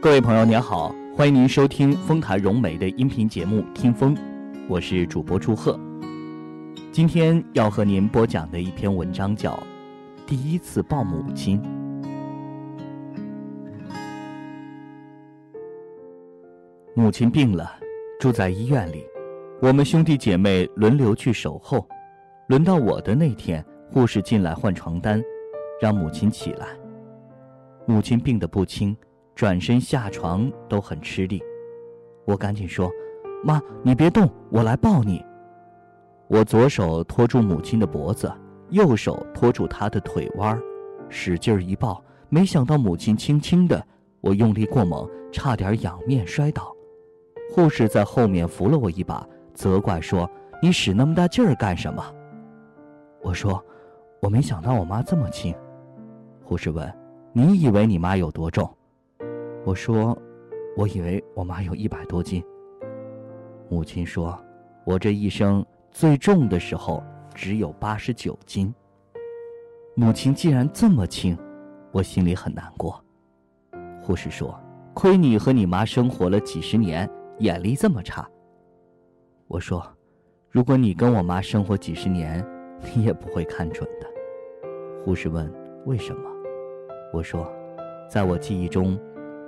各位朋友，您好，欢迎您收听丰台融媒的音频节目《听风》，我是主播祝贺。今天要和您播讲的一篇文章叫《第一次抱母亲》。母亲病了，住在医院里，我们兄弟姐妹轮流去守候。轮到我的那天，护士进来换床单，让母亲起来。母亲病得不轻。转身下床都很吃力，我赶紧说：“妈，你别动，我来抱你。”我左手托住母亲的脖子，右手托住她的腿弯，使劲一抱，没想到母亲轻轻的，我用力过猛，差点仰面摔倒。护士在后面扶了我一把，责怪说：“你使那么大劲儿干什么？”我说：“我没想到我妈这么轻。”护士问：“你以为你妈有多重？”我说：“我以为我妈有一百多斤。”母亲说：“我这一生最重的时候只有八十九斤。”母亲既然这么轻，我心里很难过。护士说：“亏你和你妈生活了几十年，眼力这么差。”我说：“如果你跟我妈生活几十年，你也不会看准的。”护士问：“为什么？”我说：“在我记忆中。”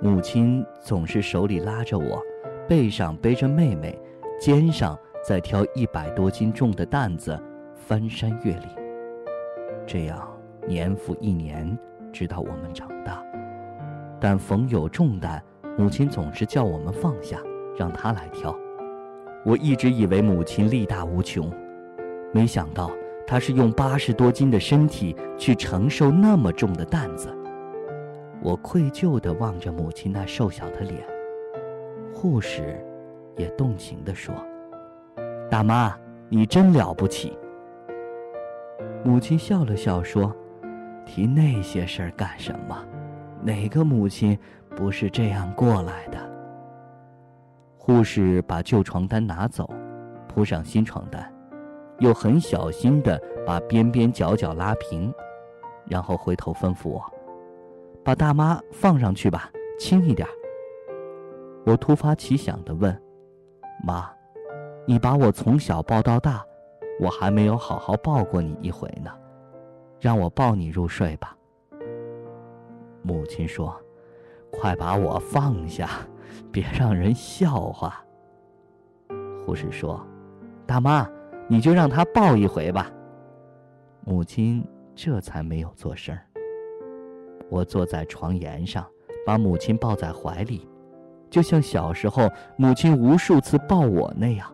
母亲总是手里拉着我，背上背着妹妹，肩上再挑一百多斤重的担子，翻山越岭。这样年复一年，直到我们长大。但逢有重担，母亲总是叫我们放下，让她来挑。我一直以为母亲力大无穷，没想到她是用八十多斤的身体去承受那么重的担子。我愧疚地望着母亲那瘦小的脸，护士也动情地说：“大妈，你真了不起。”母亲笑了笑说：“提那些事儿干什么？哪个母亲不是这样过来的？”护士把旧床单拿走，铺上新床单，又很小心地把边边角角拉平，然后回头吩咐我。把大妈放上去吧，轻一点。我突发奇想的问：“妈，你把我从小抱到大，我还没有好好抱过你一回呢，让我抱你入睡吧。”母亲说：“快把我放下，别让人笑话。”护士说：“大妈，你就让他抱一回吧。”母亲这才没有做声。我坐在床沿上，把母亲抱在怀里，就像小时候母亲无数次抱我那样。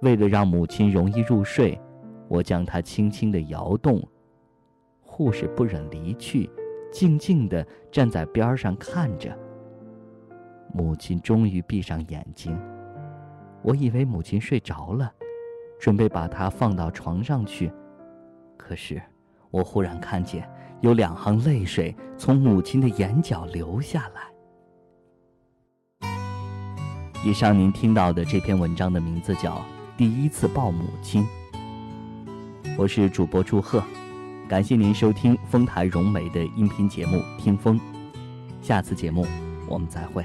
为了让母亲容易入睡，我将她轻轻地摇动。护士不忍离去，静静地站在边上看着。母亲终于闭上眼睛，我以为母亲睡着了，准备把她放到床上去，可是我忽然看见。有两行泪水从母亲的眼角流下来。以上您听到的这篇文章的名字叫《第一次抱母亲》，我是主播祝贺，感谢您收听丰台融媒的音频节目《听风》，下次节目我们再会。